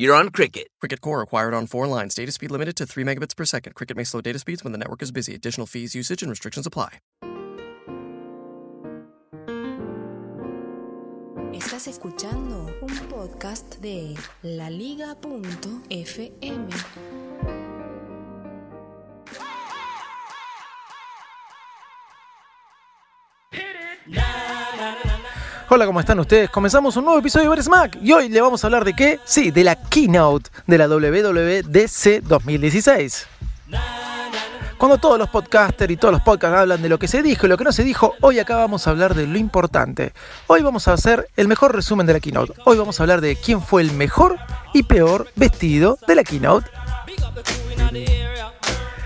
you're on Cricket. Cricket Core acquired on four lines. Data speed limited to 3 megabits per second. Cricket may slow data speeds when the network is busy. Additional fees, usage, and restrictions apply. Estás escuchando un podcast de laliga.fm. Hola, ¿cómo están ustedes? Comenzamos un nuevo episodio de Ver Smack y hoy le vamos a hablar de qué? Sí, de la keynote de la WWDC 2016. Cuando todos los podcasters y todos los podcasts hablan de lo que se dijo y lo que no se dijo, hoy acá vamos a hablar de lo importante. Hoy vamos a hacer el mejor resumen de la keynote. Hoy vamos a hablar de quién fue el mejor y peor vestido de la keynote.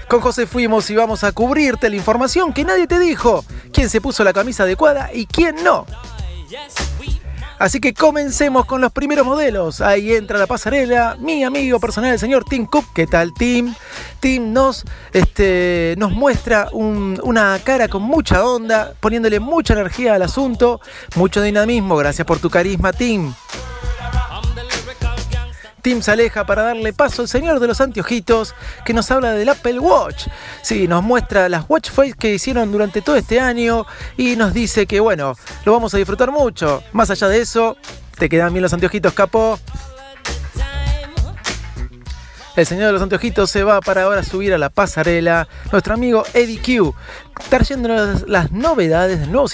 Con José fuimos y vamos a cubrirte la información que nadie te dijo. Quién se puso la camisa adecuada y quién no. Así que comencemos con los primeros modelos. Ahí entra la pasarela, mi amigo personal, el señor Tim Cook. ¿Qué tal, Tim? Tim nos, este, nos muestra un- una cara con mucha onda, poniéndole mucha energía al asunto, mucho dinamismo. Gracias por tu carisma, Tim. Tim se aleja para darle paso al señor de los anteojitos que nos habla del Apple Watch. Sí, nos muestra las watch faces que hicieron durante todo este año y nos dice que bueno, lo vamos a disfrutar mucho. Más allá de eso, te quedan bien los anteojitos, capo. El señor de los anteojitos se va para ahora subir a la pasarela. Nuestro amigo Eddie Q, trayéndonos las novedades del nuevo,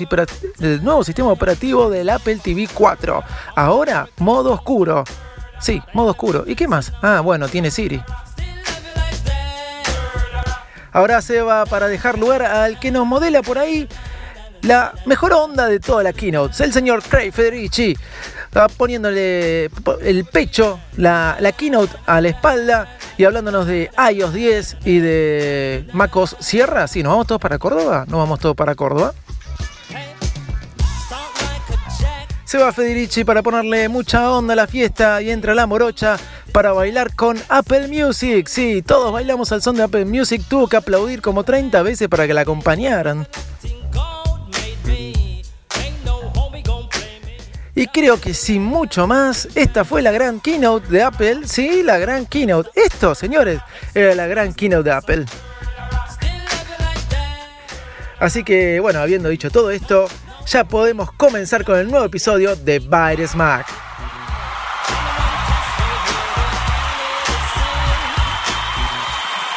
del nuevo sistema operativo del Apple TV 4. Ahora, modo oscuro. Sí, modo oscuro. ¿Y qué más? Ah, bueno, tiene Siri. Ahora se va para dejar lugar al que nos modela por ahí la mejor onda de toda la keynote. El señor Craig Federici va poniéndole el pecho, la, la keynote a la espalda y hablándonos de iOS 10 y de MacOS Sierra. Sí, nos vamos todos para Córdoba. Nos vamos todos para Córdoba. Se va Federici para ponerle mucha onda a la fiesta y entra la morocha para bailar con Apple Music. Sí, todos bailamos al son de Apple Music. Tuvo que aplaudir como 30 veces para que la acompañaran. Y creo que sin mucho más, esta fue la gran keynote de Apple. Sí, la gran keynote. Esto, señores, era la gran keynote de Apple. Así que, bueno, habiendo dicho todo esto, ya podemos comenzar con el nuevo episodio de Virus Mac.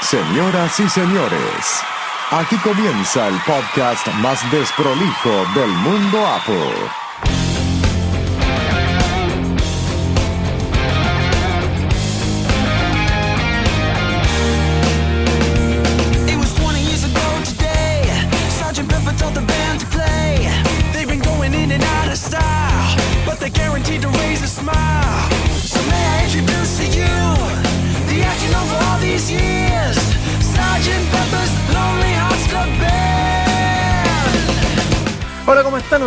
Señoras y señores, aquí comienza el podcast más desprolijo del mundo Apple.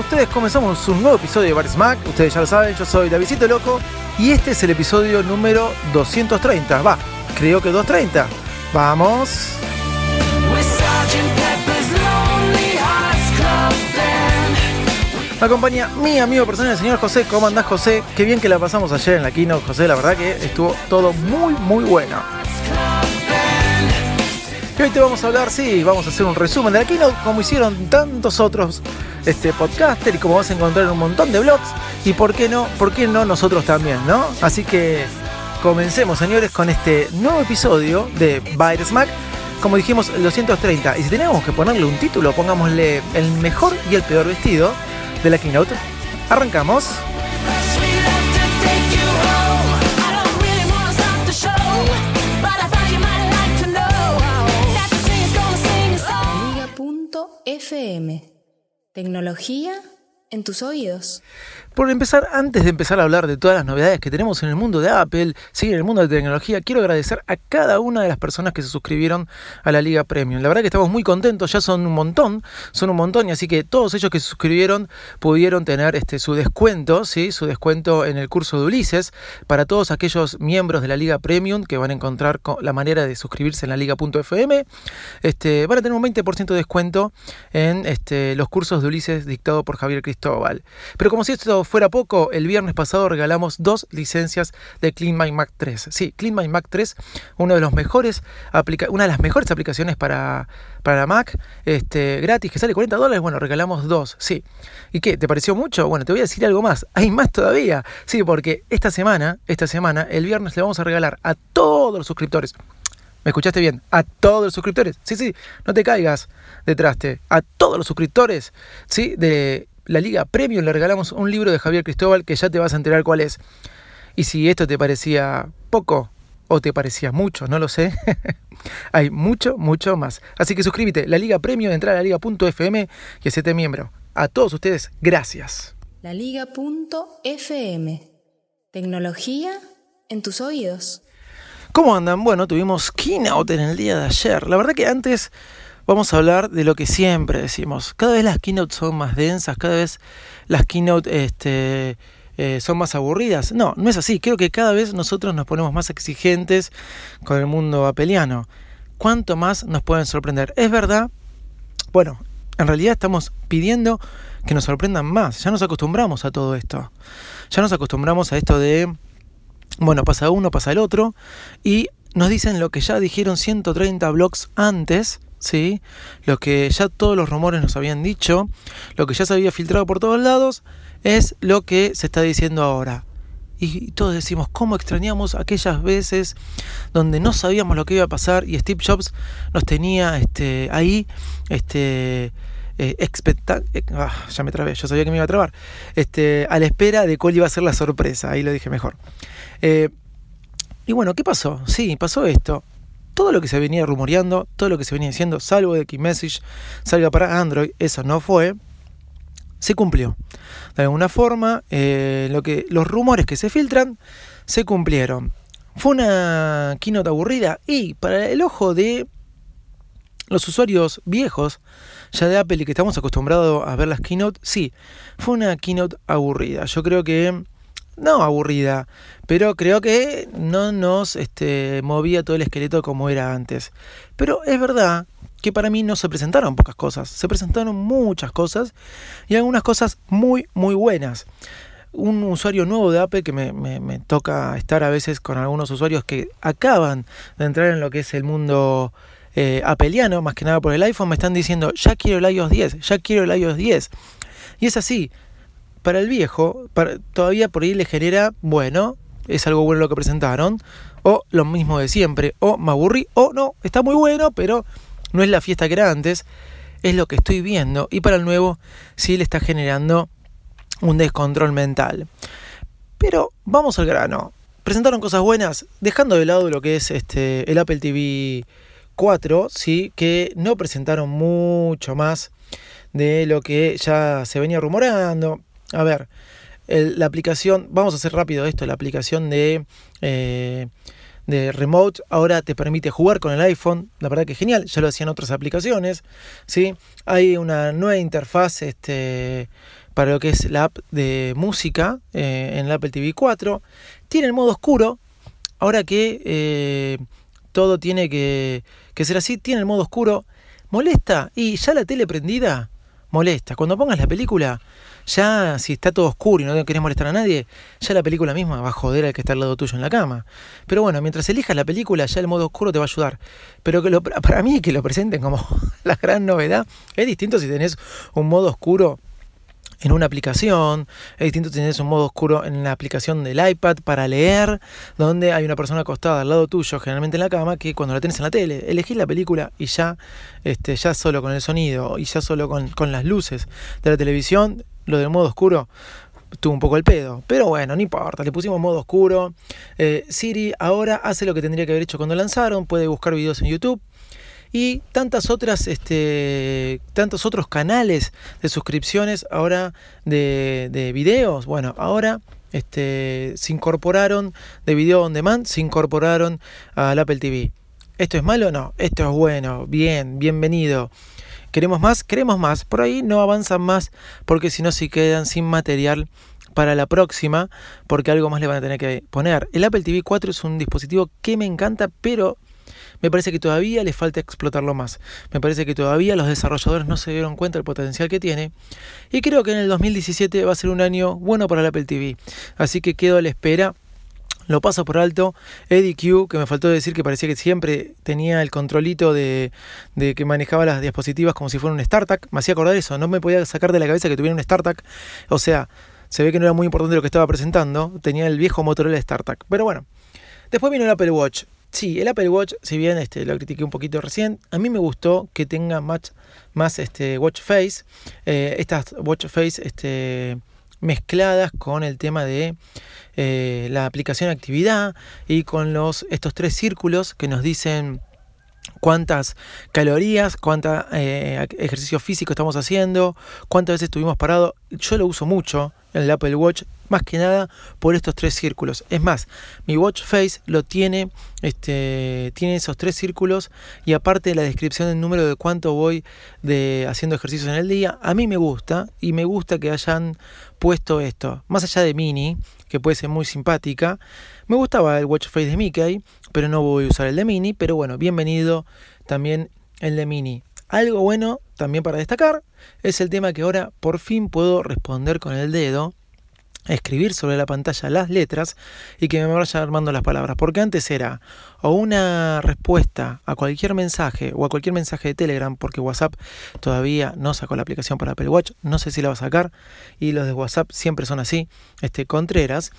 Ustedes? Comenzamos un nuevo episodio de Virus Mac. Ustedes ya lo saben, yo soy Davidito Loco y este es el episodio número 230. Va, creo que 230. Vamos. Me acompaña mi amigo personal, el señor José. ¿Cómo andás, José? Qué bien que la pasamos ayer en la keynote, José. La verdad que estuvo todo muy, muy bueno. Y hoy te vamos a hablar, sí, vamos a hacer un resumen de la keynote, como hicieron tantos otros este, podcasters y como vas a encontrar en un montón de blogs. Y por qué no, por qué no nosotros también, ¿no? Así que comencemos, señores, con este nuevo episodio de Virus Mac. Como dijimos, el 230. Y si tenemos que ponerle un título, pongámosle el mejor y el peor vestido de la keynote. Arrancamos. Tecnología en tus oídos. Por empezar, antes de empezar a hablar de todas las novedades que tenemos en el mundo de Apple, sí, en el mundo de tecnología, quiero agradecer a cada una de las personas que se suscribieron a la Liga Premium. La verdad que estamos muy contentos, ya son un montón, son un montón, y así que todos ellos que se suscribieron pudieron tener este, su descuento, sí, su descuento en el curso de Ulises. Para todos aquellos miembros de la Liga Premium que van a encontrar la manera de suscribirse en la liga.fm, este, van a tener un 20% de descuento en este, los cursos de Ulises dictado por Javier Cristóbal. Pero como si esto fuera poco, el viernes pasado regalamos dos licencias de Clean Mac 3. Sí, Clean Mac 3, uno de los mejores una de las mejores aplicaciones para, para Mac, este, gratis, que sale 40 dólares. Bueno, regalamos dos, sí. ¿Y qué? ¿Te pareció mucho? Bueno, te voy a decir algo más. Hay más todavía. Sí, porque esta semana, esta semana, el viernes le vamos a regalar a todos los suscriptores. ¿Me escuchaste bien? A todos los suscriptores. Sí, sí, no te caigas detrás. A todos los suscriptores, ¿sí? De la Liga Premium le regalamos un libro de Javier Cristóbal que ya te vas a enterar cuál es. Y si esto te parecía poco o te parecía mucho, no lo sé, hay mucho, mucho más. Así que suscríbete, la Liga Premium, entra a la liga.fm y hacete miembro. A todos ustedes, gracias. La Liga.fm. Tecnología en tus oídos. ¿Cómo andan? Bueno, tuvimos keynote en el día de ayer. La verdad que antes vamos a hablar de lo que siempre decimos. Cada vez las keynotes son más densas, cada vez las keynote este, eh, son más aburridas. No, no es así. Creo que cada vez nosotros nos ponemos más exigentes con el mundo apeliano. ¿Cuánto más nos pueden sorprender? Es verdad. Bueno, en realidad estamos pidiendo que nos sorprendan más. Ya nos acostumbramos a todo esto. Ya nos acostumbramos a esto de, bueno, pasa uno, pasa el otro. Y nos dicen lo que ya dijeron 130 blogs antes ¿sí? Lo que ya todos los rumores nos habían dicho, lo que ya se había filtrado por todos lados, es lo que se está diciendo ahora. Y todos decimos, ¿cómo extrañamos aquellas veces donde no sabíamos lo que iba a pasar y Steve Jobs nos tenía este, ahí, este, eh, eh, ah, ya me trabé, yo sabía que me iba a trabar, este, a la espera de cuál iba a ser la sorpresa, ahí lo dije mejor. Eh, y bueno, ¿qué pasó? Sí, pasó esto todo lo que se venía rumoreando, todo lo que se venía diciendo, salvo de que Message salga para Android, eso no fue, se cumplió. De alguna forma, eh, lo que, los rumores que se filtran se cumplieron. Fue una keynote aburrida y para el ojo de los usuarios viejos ya de Apple y que estamos acostumbrados a ver las keynote, sí, fue una keynote aburrida. Yo creo que no aburrida, pero creo que no nos este, movía todo el esqueleto como era antes. Pero es verdad que para mí no se presentaron pocas cosas, se presentaron muchas cosas y algunas cosas muy, muy buenas. Un usuario nuevo de Apple que me, me, toca estar a veces con algunos usuarios que acaban de entrar en lo que es el mundo eh, apeliano, más que nada por el iPhone, me están diciendo, ya quiero el iOS 10, ya quiero el iOS 10. Y es así, para el viejo, todavía por ahí le genera, bueno, es algo bueno lo que presentaron, o lo mismo de siempre, o me aburrí, o no, está muy bueno, pero no es la fiesta que era antes, es lo que estoy viendo, y para el nuevo sí le está generando un descontrol mental. Pero vamos al grano. Presentaron cosas buenas, dejando de lado lo que es este, el Apple TV 4, ¿sí? que no presentaron mucho más de lo que ya se venía rumorando. A ver, la aplicación, vamos a hacer rápido esto, la aplicación de, eh, de Remote ahora te permite jugar con el iPhone, la verdad que es genial, ya lo hacían otras aplicaciones, ¿sí? Hay una nueva interfaz este, para lo que es la app de música eh, en el Apple TV 4, tiene el modo oscuro, ahora que eh, todo tiene que, que ser así, tiene el modo oscuro, molesta y ya la tele prendida molesta, cuando pongas la película ya si está todo oscuro y no querés molestar a nadie, ya la película misma va a joder al que está al lado tuyo en la cama. Pero bueno, mientras elijas la película, ya el modo oscuro te va a ayudar. Pero que lo, para mí que lo presenten como la gran novedad, es distinto si tenés un modo oscuro en una aplicación, es distinto si tenés un modo oscuro en la aplicación del iPad para leer, donde hay una persona acostada al lado tuyo, generalmente en la cama, que cuando la tenés en la tele, elegís la película y ya, este, ya solo con el sonido y ya solo con, con las luces de la televisión, lo del modo oscuro tuvo un poco el pedo. Pero bueno, no importa, le pusimos modo oscuro. Eh, Siri ahora hace lo que tendría que haber hecho cuando lanzaron, puede buscar videos en YouTube. Y tantas otras, este, tantos otros canales de suscripciones ahora de, de videos. Bueno, ahora este, se incorporaron de video on demand, se incorporaron al Apple TV. ¿Esto es malo? No, esto es bueno, bien, bienvenido. ¿Queremos más? Queremos más. Por ahí no avanzan más porque si no se quedan sin material para la próxima porque algo más le van a tener que poner. El Apple TV 4 es un dispositivo que me encanta, pero me parece que todavía le falta explotarlo más. Me parece que todavía los desarrolladores no se dieron cuenta del potencial que tiene. Y creo que en el 2017 va a ser un año bueno para el Apple TV. Así que quedo a la espera. Lo paso por alto. Eddie Q, que me faltó decir que parecía que siempre tenía el controlito de, de que manejaba las diapositivas como si fuera un StarTAC. Me hacía acordar eso. No me podía sacar de la cabeza que tuviera un StarTAC. O sea, se ve que no era muy importante lo que estaba presentando. Tenía el viejo Motorola StarTAC. Pero bueno. Después vino el Apple Watch. Sí, el Apple Watch, si bien este, lo critiqué un poquito recién, a mí me gustó que tenga más, más este, watch face. Eh, estas watch face este, mezcladas con el tema de eh, la aplicación actividad y con los, estos tres círculos que nos dicen cuántas calorías, cuánta eh, ejercicio físico estamos haciendo, cuántas veces estuvimos parados. Yo lo uso mucho en el Apple Watch, más que nada por estos tres círculos. Es más, mi Watch Face lo tiene, este, tiene esos tres círculos y aparte la descripción del número de cuánto voy de haciendo ejercicios en el día, a mí me gusta y me gusta que hayan puesto esto. Más allá de Mini, que puede ser muy simpática, me gustaba el Watch Face de Mickey, pero no voy a usar el de Mini, pero bueno, bienvenido también el de Mini. Algo bueno también para destacar es el tema que ahora por fin puedo responder con el dedo, escribir sobre la pantalla las letras y que me vaya armando las palabras. Porque antes era o una respuesta a cualquier mensaje o a cualquier mensaje de Telegram, porque WhatsApp todavía no sacó la aplicación para Apple Watch, no sé si la va a sacar, y los de WhatsApp siempre son así, este, contreras.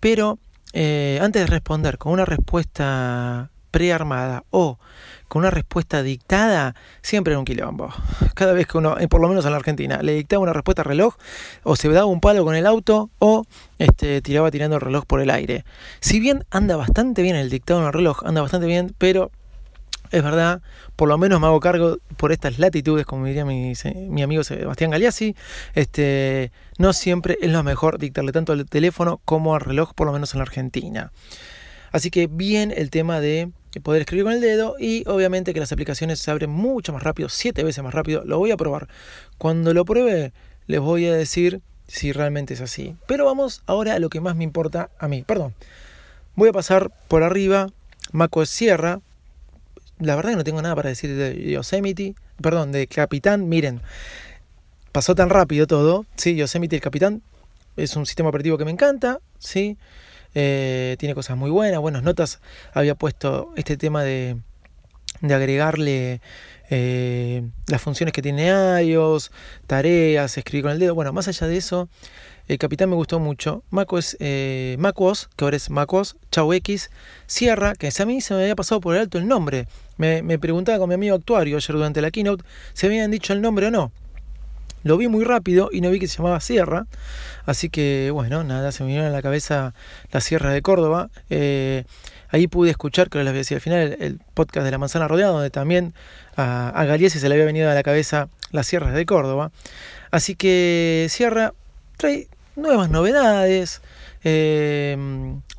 Pero eh, antes de responder con una respuesta prearmada o con una respuesta dictada, siempre era un quilombo. Cada vez que uno, eh, por lo menos en la Argentina, le dictaba una respuesta al reloj, o se daba un palo con el auto, o este, tiraba tirando el reloj por el aire. Si bien anda bastante bien el dictado en el reloj, anda bastante bien, pero es verdad, por lo menos me hago cargo por estas latitudes, como diría mi, mi amigo Sebastián Galeazzi, este, no siempre es lo mejor dictarle tanto al teléfono como al reloj, por lo menos en la Argentina. Así que bien el tema de poder escribir con el dedo y obviamente que las aplicaciones se abren mucho más rápido, siete veces más rápido. Lo voy a probar. Cuando lo pruebe les voy a decir si realmente es así. Pero vamos ahora a lo que más me importa a mí. Perdón. Voy a pasar por arriba macOS Sierra. La verdad que no tengo nada para decir de Yosemite. Perdón, de Capitán. Miren, pasó tan rápido todo. Sí, Yosemite el Capitán es un sistema operativo que me encanta. Sí. Eh, tiene cosas muy buenas, buenas notas. Había puesto este tema de, de agregarle eh, las funciones que tiene iOS, tareas, escribir con el dedo. Bueno, más allá de eso, el Capitán me gustó mucho. MacOS, eh, MacOS que ahora es MacOS, Chau X, Sierra, que a mí se me había pasado por el alto el nombre. Me, me preguntaba con mi amigo actuario ayer durante la keynote si habían dicho el nombre o no. Lo vi muy rápido y no vi que se llamaba Sierra. Así que, bueno, nada, se me vino a la cabeza la Sierra de Córdoba. Eh, ahí pude escuchar, creo que les voy a decir al final, el, podcast de La Manzana Rodeada, donde también a, a se le había venido a la cabeza las Sierras de Córdoba. Así que Sierra trae nuevas novedades, eh,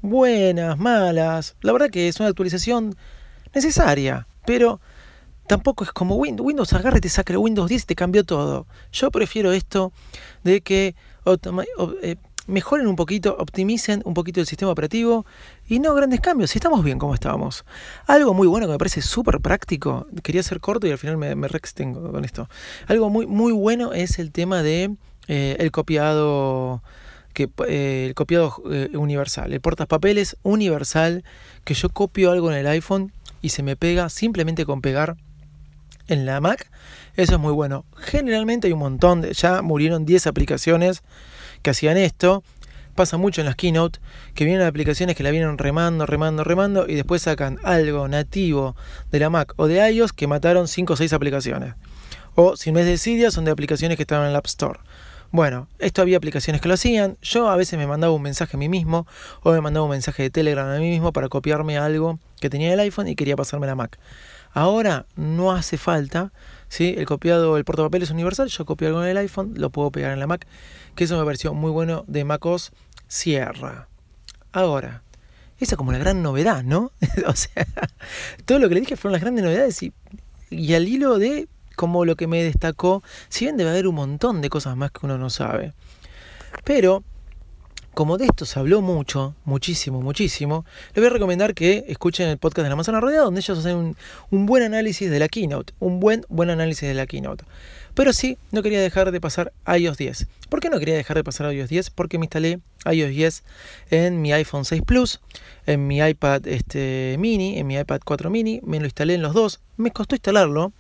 buenas, malas. La verdad que es una actualización necesaria, pero tampoco es como Windows. Windows agarra y te saca Windows 10 y te cambió todo. Yo prefiero esto de que eh, mejoren un poquito, optimicen un poquito el sistema operativo y no grandes cambios. Si estamos bien como estábamos. Algo muy bueno que me parece súper práctico. Quería ser corto y al final me, me con esto. Algo muy, muy bueno es el tema de eh, el copiado que eh, el copiado universal, el portapapeles universal, que yo copio algo en el iPhone y se me pega simplemente con pegar en la Mac, eso es muy bueno. Generalmente hay un montón de, ya murieron 10 aplicaciones que hacían esto. Pasa mucho en las keynote que vienen aplicaciones que la vienen remando, remando, remando y después sacan algo nativo de la Mac o de iOS que mataron 5 o 6 aplicaciones. O si no es de Cydia, son de aplicaciones que estaban en el App Store. Bueno, esto había aplicaciones que lo hacían. Yo a veces me mandaba un mensaje a mí mismo o me mandaba un mensaje de Telegram a mí mismo para copiarme algo que tenía el iPhone y quería pasarme la Mac. Ahora no hace falta, ¿sí? El copiado, el portapapel es universal, yo copio algo en el iPhone, lo puedo pegar en la Mac, que eso me pareció muy bueno de MacOS Sierra. Ahora, esa como la gran novedad, ¿no? o sea, todo lo que le dije fueron las grandes novedades y, y al hilo de como lo que me destacó, si bien debe haber un montón de cosas más que uno no sabe. Pero como de esto se habló mucho, muchísimo, muchísimo, les voy a recomendar que escuchen el podcast de la manzana rodeada, donde ellos hacen un, un, buen análisis de la keynote, un buen, buen análisis de la keynote. Pero sí, no quería dejar de pasar iOS 10. ¿Por qué no quería dejar de pasar iOS 10? Porque me instalé iOS 10 en mi iPhone 6 Plus, en mi iPad este, mini, en mi iPad 4 mini, me lo instalé en los dos, me costó instalarlo.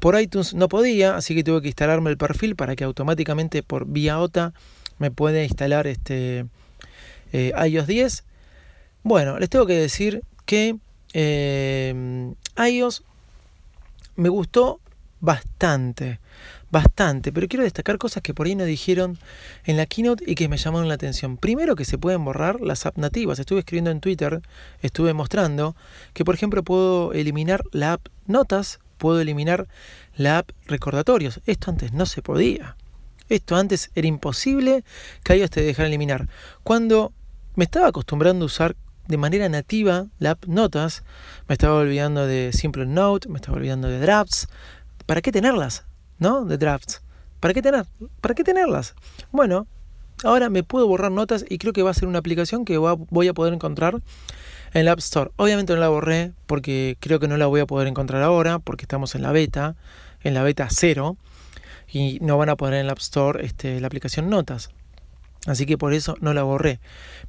Por iTunes no podía, así que tuve que instalarme el perfil para que automáticamente por vía OTA me puede instalar este eh, iOS 10. Bueno, les tengo que decir que eh, iOS me gustó bastante, bastante, pero quiero destacar cosas que por ahí no dijeron en la keynote y que me llamaron la atención. Primero que se pueden borrar las apps nativas. Estuve escribiendo en Twitter, estuve mostrando que por ejemplo puedo eliminar la app Notas, puedo eliminar la app Recordatorios. Esto antes no se podía. Esto antes era imposible que iOS te dejara eliminar. Cuando me estaba acostumbrando a usar de manera nativa la app Notas, me estaba olvidando de Simple Note, me estaba olvidando de Drafts. ¿Para qué tenerlas? ¿No? De Drafts. ¿Para qué tener? ¿Para qué tenerlas? Bueno, ahora me puedo borrar notas y creo que va a ser una aplicación que voy a poder encontrar en la App Store. Obviamente no la borré porque creo que no la voy a poder encontrar ahora porque estamos en la beta, en la beta 0 y no van a poner en la App Store este, la aplicación Notas. Así que por eso no la borré.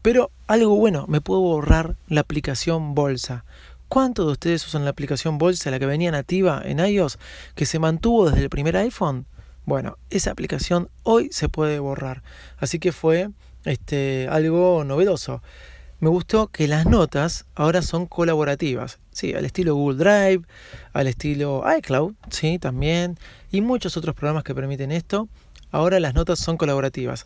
Pero algo bueno, me puedo borrar la aplicación Bolsa. ¿Cuántos de ustedes usan la aplicación Bolsa, la que venía nativa en iOS, que se mantuvo desde el primer iPhone? Bueno, esa aplicación hoy se puede borrar. Así que fue este, algo novedoso. Me gustó que las notas ahora son colaborativas. Sí, al estilo Google Drive, al estilo iCloud, sí, también. Y muchos otros programas que permiten esto. Ahora las notas son colaborativas.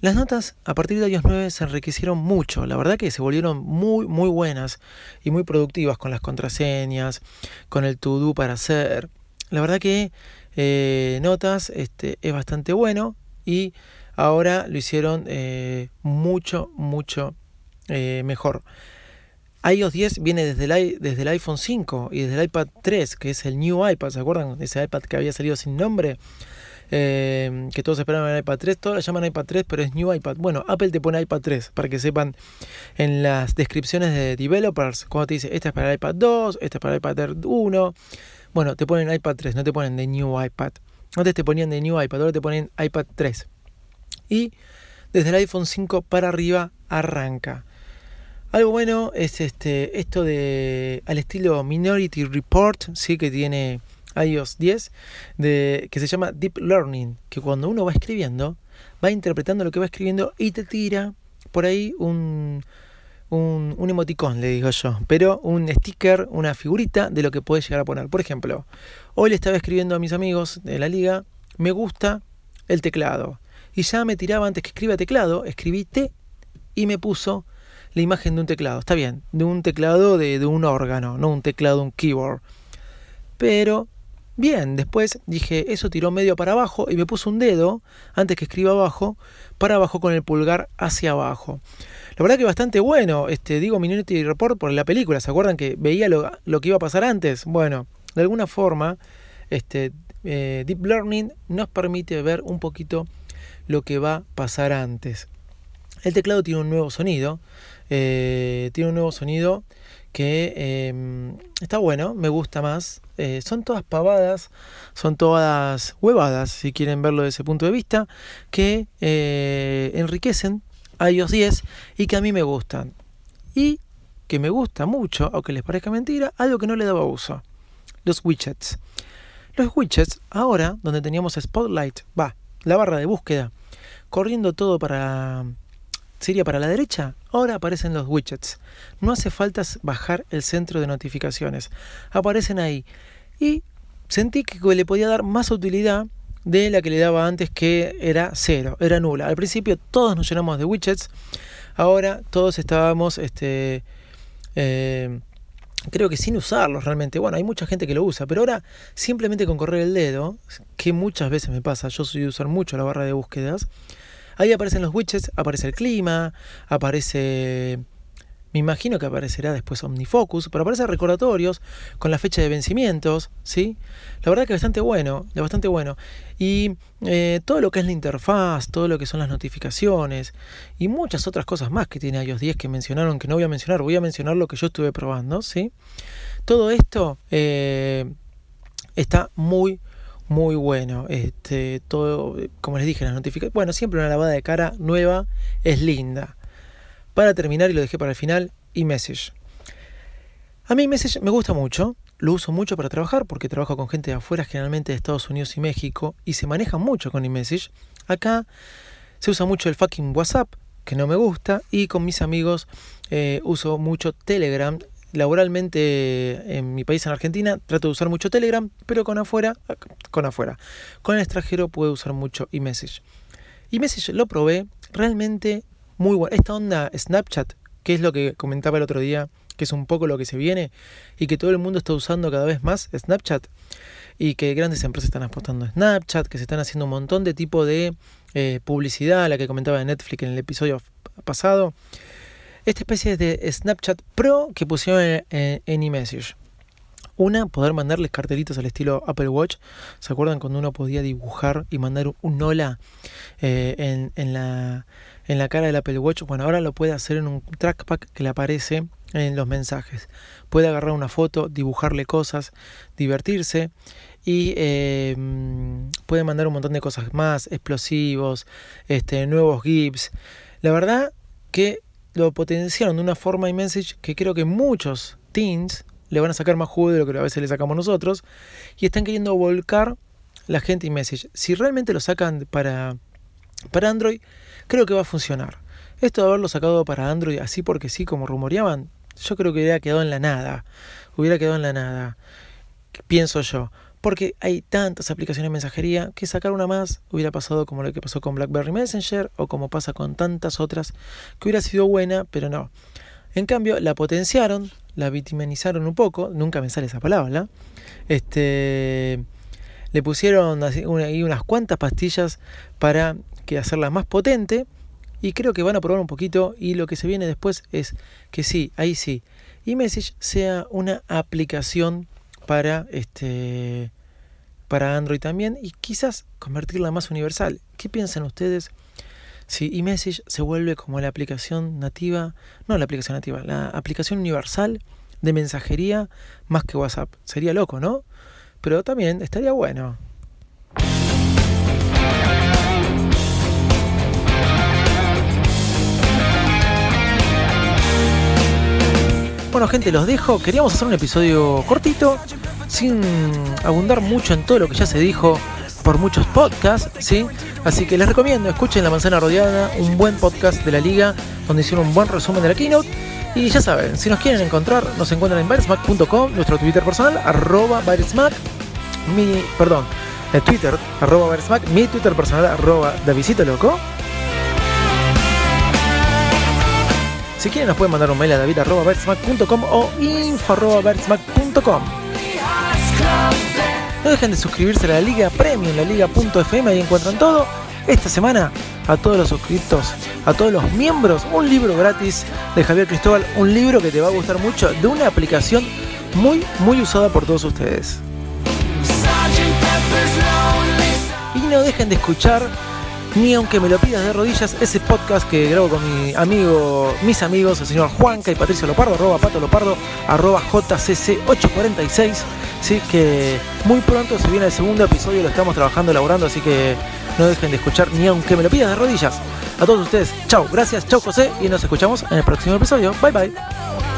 Las notas a partir de iOS 9 se enriquecieron mucho, la verdad que se volvieron muy muy buenas y muy productivas con las contraseñas, con el to do para hacer. La verdad que eh, notas este, es bastante bueno y ahora lo hicieron eh, mucho mucho eh, mejor. iOS 10 viene desde el, iPhone 5 y desde el iPad 3, que es el New iPad, ¿se acuerdan? Ese iPad que había salido sin nombre. Eh, que todos esperaban el iPad 3, todos la llaman iPad 3, pero es New iPad. Bueno, Apple te pone iPad 3 para que sepan en las descripciones de developers, cuando te dice, esta es para el iPad 2, esta es para el iPad 1, bueno, te ponen iPad 3, no te ponen de New iPad. Antes te ponían de New iPad, ahora te ponen iPad 3. Y desde el iPhone 5 para arriba arranca. Algo bueno es este esto de al estilo Minority Report, sí que tiene iOS 10, de, que se llama Deep Learning, que cuando uno va escribiendo, va interpretando lo que va escribiendo y te tira por ahí un, un, un emoticón, le digo yo, pero un sticker, una figurita de lo que puedes llegar a poner. Por ejemplo, hoy le estaba escribiendo a mis amigos de la liga, me gusta el teclado. Y ya me tiraba antes que escriba teclado, escribí T y me puso la imagen de un teclado. Está bien, de un teclado de, de un órgano, no un teclado, un keyboard. Pero Bien, después dije, eso tiró medio para abajo y me puso un dedo, antes que escriba abajo, para abajo con el pulgar hacia abajo. La verdad que bastante bueno, este, digo Minority Report por la película, ¿se acuerdan que veía lo, lo que iba a pasar antes? Bueno, de alguna forma, este, eh, Deep Learning nos permite ver un poquito lo que va a pasar antes. El teclado tiene un nuevo sonido, eh, tiene un nuevo sonido que eh, está bueno, me gusta más. Eh, son todas pavadas, son todas huevadas, si quieren verlo desde ese punto de vista, que eh, enriquecen a iOS 10 y que a mí me gustan. Y que me gusta mucho, aunque les parezca mentira, algo que no le daba uso. Los widgets. Los widgets, ahora, donde teníamos Spotlight, va, la barra de búsqueda, corriendo todo para sería para la derecha, ahora aparecen los widgets. No hace falta bajar el centro de notificaciones. Aparecen ahí. Y sentí que le podía dar más utilidad de la que le daba antes, que era cero, era nula. Al principio todos nos llenamos de widgets. Ahora todos estábamos este, eh, creo que sin usarlos realmente. Bueno, hay mucha gente que lo usa, pero ahora simplemente con correr el dedo, que muchas veces me pasa, yo soy de usar mucho la barra de búsquedas, ahí aparecen los widgets, aparece el clima, aparece... Me imagino que aparecerá después OmniFocus, pero aparece recordatorios con la fecha de vencimientos, ¿sí? La verdad que bastante bueno, bastante bueno. Y eh, todo lo que es la interfaz, todo lo que son las notificaciones y muchas otras cosas más que tiene iOS 10 que mencionaron que no voy a mencionar, voy a mencionar lo que yo estuve probando, ¿sí? Todo esto eh, está muy, muy bueno. Este, todo, como les dije, las notificaciones. Bueno, siempre una lavada de cara nueva es linda. Para terminar, y lo dejé para el final, iMessage. A mí iMessage me gusta mucho, lo uso mucho para trabajar porque trabajo con gente de afuera, generalmente de Estados Unidos y México, y se maneja mucho con iMessage. Acá se usa mucho el fucking WhatsApp, que no me gusta, y con mis amigos eh, uso mucho Telegram. Laboralmente en mi país, en Argentina, trato de usar mucho Telegram, pero con afuera, con afuera, con el extranjero puedo usar mucho iMessage. iMessage lo probé, realmente muy bueno. Esta onda Snapchat, que es lo que comentaba el otro día, que es un poco lo que se viene y que todo el mundo está usando cada vez más Snapchat y que grandes empresas están apostando Snapchat, que se están haciendo un montón de tipo de eh, publicidad, la que comentaba de Netflix en el episodio pasado. Esta especie de Snapchat Pro que pusieron en, en, en eMessage. Una, poder mandarles cartelitos al estilo Apple Watch. ¿Se acuerdan cuando uno podía dibujar y mandar un hola eh, en, la, en la cara del Apple Watch? Bueno, ahora lo puede hacer en un trackpad que le aparece en los mensajes. Puede agarrar una foto, dibujarle cosas, divertirse y eh, puede mandar un montón de cosas más, explosivos, este, nuevos GIFs. La verdad que lo potenciaron de una forma iMessage que creo que muchos teens le van a sacar más jugo de lo que a veces le sacamos nosotros y están queriendo volcar la gente iMessage. Si realmente lo sacan para, para Android, creo que va a funcionar. Esto de haberlo sacado para Android así porque sí, como rumoreaban, yo creo que hubiera quedado en la nada. Hubiera quedado en la nada. Pienso yo. Porque hay tantas aplicaciones de mensajería que sacar una más hubiera pasado como lo que pasó con BlackBerry Messenger o como pasa con tantas otras que hubiera sido buena, pero no. En cambio, la potenciaron, la vitaminizaron un poco, nunca me sale esa palabra, este, le pusieron y unas cuantas pastillas para que hacerla más potente y creo que van a probar un poquito y lo que se viene después es que sí, ahí sí, iMessage sea una aplicación para este para Android también y quizás convertirla más universal. ¿Qué piensan ustedes si iMessage se vuelve como la aplicación nativa, no la aplicación nativa, la aplicación universal de mensajería más que WhatsApp? Sería loco, ¿no? Pero también estaría bueno. Bueno gente, los dejo. Queríamos hacer un episodio cortito, sin abundar mucho en todo lo que ya se dijo por muchos podcasts, ¿sí? Así que les recomiendo, escuchen La Manzana Rodeada, un buen podcast de la liga, donde hicieron un buen resumen de la keynote. Y ya saben, si nos quieren encontrar, nos encuentran en byresmack.com, nuestro Twitter personal, arroba byresmack, mi, perdón, el Twitter, arroba byresmack, mi Twitter personal, arroba Davisito Loco. Si quieren nos pueden mandar un mail a david.com o info.com. No dejen de suscribirse a la Liga Premium, la Liga.fm, ahí encuentran todo. Esta semana, a todos los suscriptos, a todos los miembros, un libro gratis de Javier Cristóbal, un libro que te va a gustar mucho, de una aplicación muy, muy usada por todos ustedes. Y no dejen de escuchar ni aunque me lo pidas de rodillas, ese podcast que grabo con mi amigo, mis amigos, el señor Juanca y Patricio Lopardo, arroba Pato Lopardo, arroba JCC846. Sí, que muy pronto se viene el segundo episodio, lo estamos trabajando, elaborando, así que no dejen de escuchar ni aunque me lo pidas de rodillas. A todos ustedes, chao, gracias, chao José, y nos escuchamos en el próximo episodio. Bye bye.